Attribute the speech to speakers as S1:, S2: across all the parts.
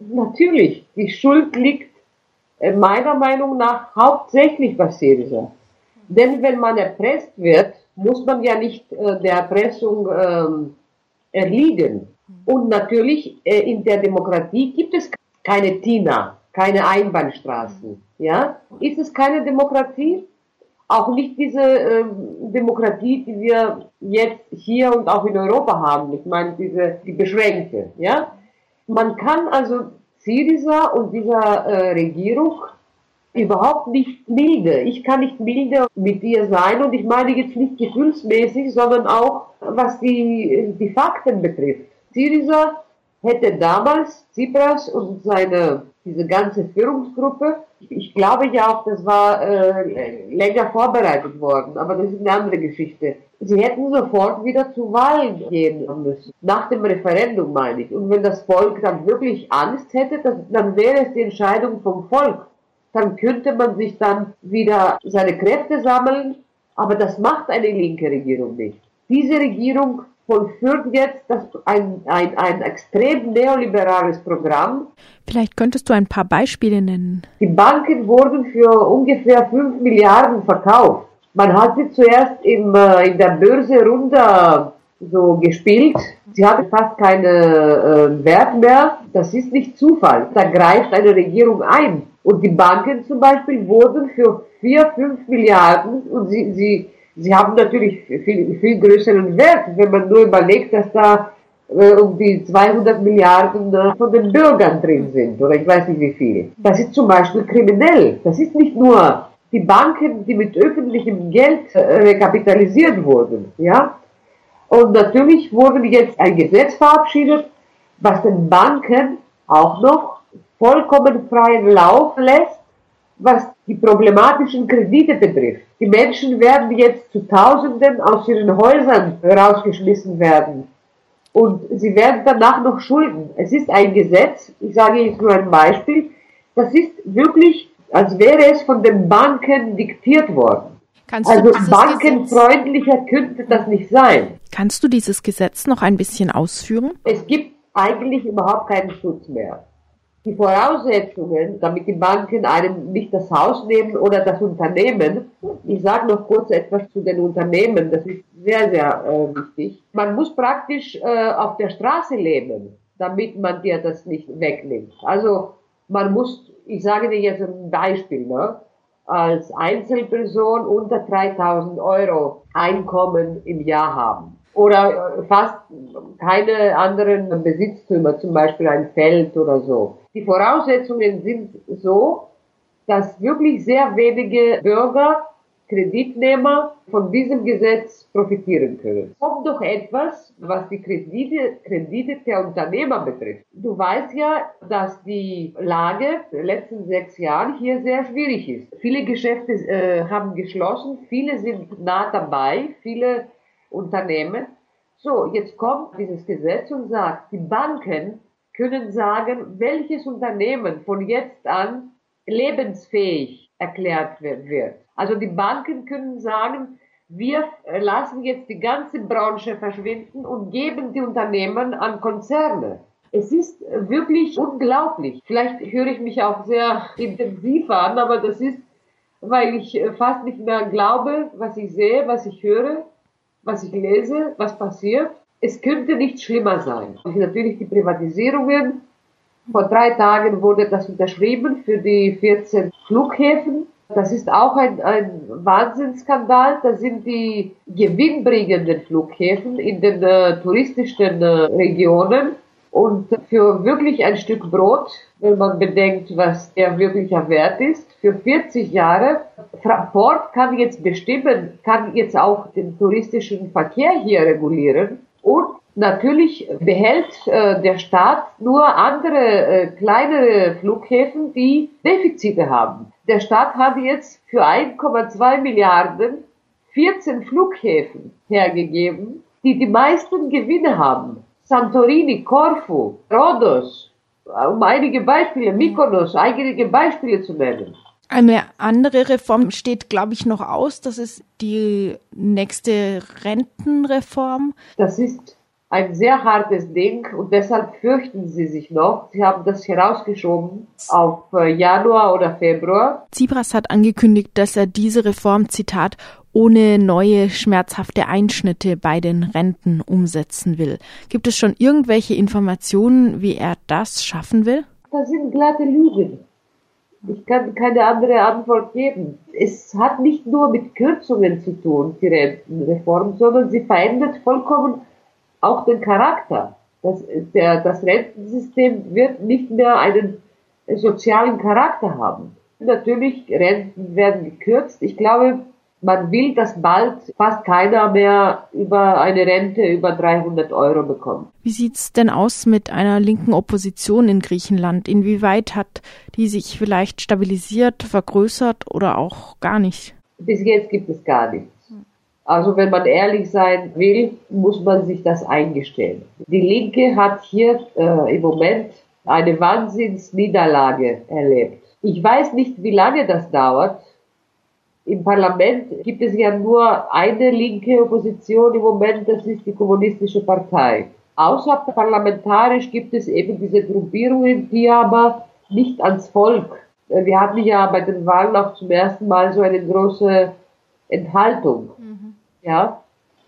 S1: Natürlich, die Schuld liegt äh, meiner Meinung nach hauptsächlich bei Syriza. Denn wenn man erpresst wird, muss man ja nicht äh, der Erpressung ähm, erliegen. Und natürlich, äh, in der Demokratie gibt es keine Tina, keine Einbahnstraßen. Ja? Ist es keine Demokratie? Auch nicht diese äh, Demokratie, die wir jetzt hier und auch in Europa haben. Ich meine, diese, die beschränkte. Ja? Man kann also Syriza und dieser äh, Regierung überhaupt nicht milde. Ich kann nicht milde mit dir sein und ich meine jetzt nicht gefühlsmäßig, sondern auch was die, die Fakten betrifft. Syriza hätte damals Tsipras und seine, diese ganze Führungsgruppe, ich glaube ja auch, das war äh, länger vorbereitet worden, aber das ist eine andere Geschichte. Sie hätten sofort wieder zu Wahlen gehen müssen. Nach dem Referendum meine ich. Und wenn das Volk dann wirklich Angst hätte, das, dann wäre es die Entscheidung vom Volk. Dann könnte man sich dann wieder seine Kräfte sammeln. Aber das macht eine linke Regierung nicht. Diese Regierung vollführt jetzt das, ein, ein, ein extrem neoliberales Programm.
S2: Vielleicht könntest du ein paar Beispiele nennen.
S1: Die Banken wurden für ungefähr 5 Milliarden verkauft. Man hat sie zuerst im, äh, in der Börse runter so gespielt. Sie hatte fast keinen äh, Wert mehr. Das ist nicht Zufall. Da greift eine Regierung ein. Und die Banken zum Beispiel wurden für 4, 5 Milliarden und sie, sie sie haben natürlich viel, viel größeren Wert, wenn man nur überlegt, dass da um die 200 Milliarden äh, von den Bürgern drin sind, oder ich weiß nicht wie viel. Das ist zum Beispiel kriminell. Das ist nicht nur die Banken, die mit öffentlichem Geld äh, rekapitalisiert wurden, ja. Und natürlich wurde jetzt ein Gesetz verabschiedet, was den Banken auch noch vollkommen freien Lauf lässt, was die problematischen Kredite betrifft. Die Menschen werden jetzt zu Tausenden aus ihren Häusern rausgeschmissen werden. Und sie werden danach noch schulden. Es ist ein Gesetz, ich sage jetzt nur ein Beispiel, das ist wirklich, als wäre es von den Banken diktiert worden. Kannst also bankenfreundlicher Gesetz? könnte das nicht sein.
S2: Kannst du dieses Gesetz noch ein bisschen ausführen?
S1: Es gibt eigentlich überhaupt keinen Schutz mehr die Voraussetzungen, damit die Banken einem nicht das Haus nehmen oder das Unternehmen. Ich sage noch kurz etwas zu den Unternehmen, das ist sehr, sehr äh, wichtig. Man muss praktisch äh, auf der Straße leben, damit man dir das nicht wegnimmt. Also man muss, ich sage dir jetzt ein Beispiel, ne? als Einzelperson unter 3000 Euro Einkommen im Jahr haben oder fast keine anderen Besitztümer, zum Beispiel ein Feld oder so. Die Voraussetzungen sind so, dass wirklich sehr wenige Bürger, Kreditnehmer von diesem Gesetz profitieren können. Kommt doch etwas, was die Kredite, Kredite der Unternehmer betrifft. Du weißt ja, dass die Lage der letzten sechs Jahren hier sehr schwierig ist. Viele Geschäfte äh, haben geschlossen, viele sind nah dabei, viele Unternehmen. So, jetzt kommt dieses Gesetz und sagt, die Banken können sagen, welches Unternehmen von jetzt an lebensfähig erklärt wird. Also die Banken können sagen, wir lassen jetzt die ganze Branche verschwinden und geben die Unternehmen an Konzerne. Es ist wirklich unglaublich. Vielleicht höre ich mich auch sehr intensiv an, aber das ist, weil ich fast nicht mehr glaube, was ich sehe, was ich höre was ich lese, was passiert. Es könnte nicht schlimmer sein. Natürlich die Privatisierungen. Vor drei Tagen wurde das unterschrieben für die 14 Flughäfen. Das ist auch ein, ein Wahnsinnsskandal. Das sind die gewinnbringenden Flughäfen in den äh, touristischen äh, Regionen. Und für wirklich ein Stück Brot, wenn man bedenkt, was der wirklicher Wert ist, für 40 Jahre, Fraport kann jetzt bestimmen, kann jetzt auch den touristischen Verkehr hier regulieren und natürlich behält äh, der Staat nur andere äh, kleinere Flughäfen, die Defizite haben. Der Staat hat jetzt für 1,2 Milliarden 14 Flughäfen hergegeben, die die meisten Gewinne haben. Santorini, Korfu, Rhodos, um einige Beispiele, Mykonos, einige Beispiele zu nennen.
S2: Eine andere Reform steht, glaube ich, noch aus. Das ist die nächste Rentenreform.
S1: Das ist ein sehr hartes Ding und deshalb fürchten sie sich noch. Sie haben das herausgeschoben auf äh, Januar oder Februar.
S2: Tsipras hat angekündigt, dass er diese Reform, Zitat, ohne neue schmerzhafte Einschnitte bei den Renten umsetzen will. Gibt es schon irgendwelche Informationen, wie er das schaffen will?
S1: Das sind glatte Lügen. Ich kann keine andere Antwort geben. Es hat nicht nur mit Kürzungen zu tun, die Rentenreform, sondern sie verändert vollkommen auch den Charakter. Das, der, das Rentensystem wird nicht mehr einen sozialen Charakter haben. Natürlich, Renten werden gekürzt. Ich glaube, man will, dass bald fast keiner mehr über eine Rente über 300 Euro bekommt.
S2: Wie sieht's denn aus mit einer linken Opposition in Griechenland? Inwieweit hat die sich vielleicht stabilisiert, vergrößert oder auch gar nicht?
S1: Bis jetzt gibt es gar nichts. Also wenn man ehrlich sein will, muss man sich das eingestehen. Die Linke hat hier äh, im Moment eine Wahnsinnsniederlage erlebt. Ich weiß nicht, wie lange das dauert. Im Parlament gibt es ja nur eine linke Opposition im Moment, das ist die Kommunistische Partei. Außerparlamentarisch gibt es eben diese Gruppierungen, die aber nicht ans Volk. Wir hatten ja bei den Wahlen auch zum ersten Mal so eine große Enthaltung. Mhm. Ja,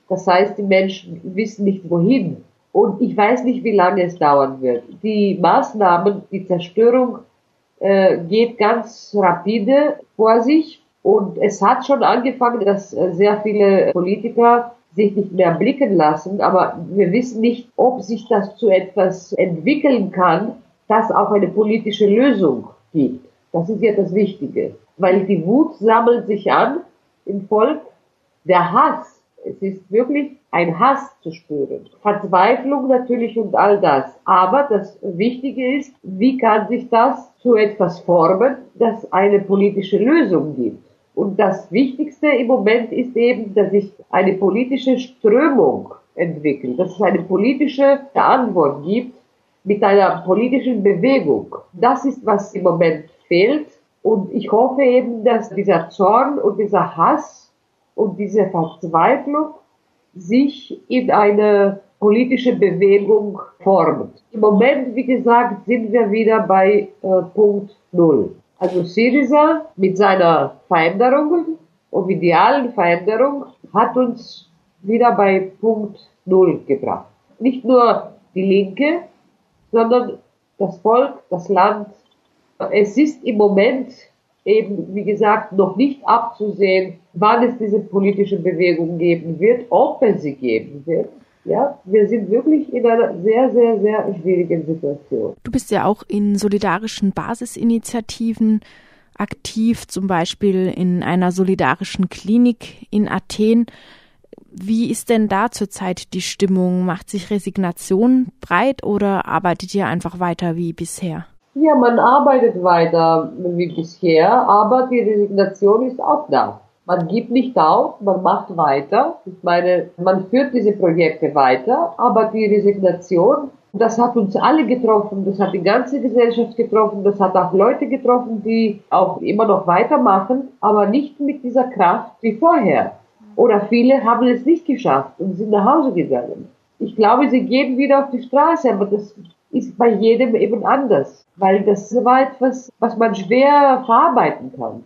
S1: das heißt, die Menschen wissen nicht wohin. Und ich weiß nicht, wie lange es dauern wird. Die Maßnahmen, die Zerstörung äh, geht ganz rapide vor sich. Und es hat schon angefangen, dass äh, sehr viele Politiker sich nicht mehr blicken lassen, aber wir wissen nicht, ob sich das zu etwas entwickeln kann, das auch eine politische Lösung gibt. Das ist ja das Wichtige, weil die Wut sammelt sich an im Volk, der Hass, es ist wirklich ein Hass zu spüren, Verzweiflung natürlich und all das. Aber das Wichtige ist, wie kann sich das zu etwas formen, das eine politische Lösung gibt. Und das Wichtigste im Moment ist eben, dass sich eine politische Strömung entwickelt, dass es eine politische Antwort gibt mit einer politischen Bewegung. Das ist, was im Moment fehlt. Und ich hoffe eben, dass dieser Zorn und dieser Hass und diese Verzweiflung sich in eine politische Bewegung formt. Im Moment, wie gesagt, sind wir wieder bei äh, Punkt Null. Also Syriza mit seiner Veränderung und idealen Veränderung hat uns wieder bei Punkt Null gebracht. Nicht nur die Linke, sondern das Volk, das Land. Es ist im Moment eben, wie gesagt, noch nicht abzusehen, wann es diese politische Bewegung geben wird, ob es sie geben wird. Ja, wir sind wirklich in einer sehr, sehr, sehr schwierigen Situation.
S2: Du bist ja auch in solidarischen Basisinitiativen aktiv, zum Beispiel in einer solidarischen Klinik in Athen. Wie ist denn da zurzeit die Stimmung? Macht sich Resignation breit oder arbeitet ihr einfach weiter wie bisher?
S1: Ja, man arbeitet weiter wie bisher, aber die Resignation ist auch da. Man gibt nicht auf, man macht weiter. Ich meine, man führt diese Projekte weiter, aber die Resignation, das hat uns alle getroffen, das hat die ganze Gesellschaft getroffen, das hat auch Leute getroffen, die auch immer noch weitermachen, aber nicht mit dieser Kraft wie vorher. Oder viele haben es nicht geschafft und sind nach Hause gegangen. Ich glaube, sie gehen wieder auf die Straße, aber das ist bei jedem eben anders, weil das war etwas, was man schwer verarbeiten kann.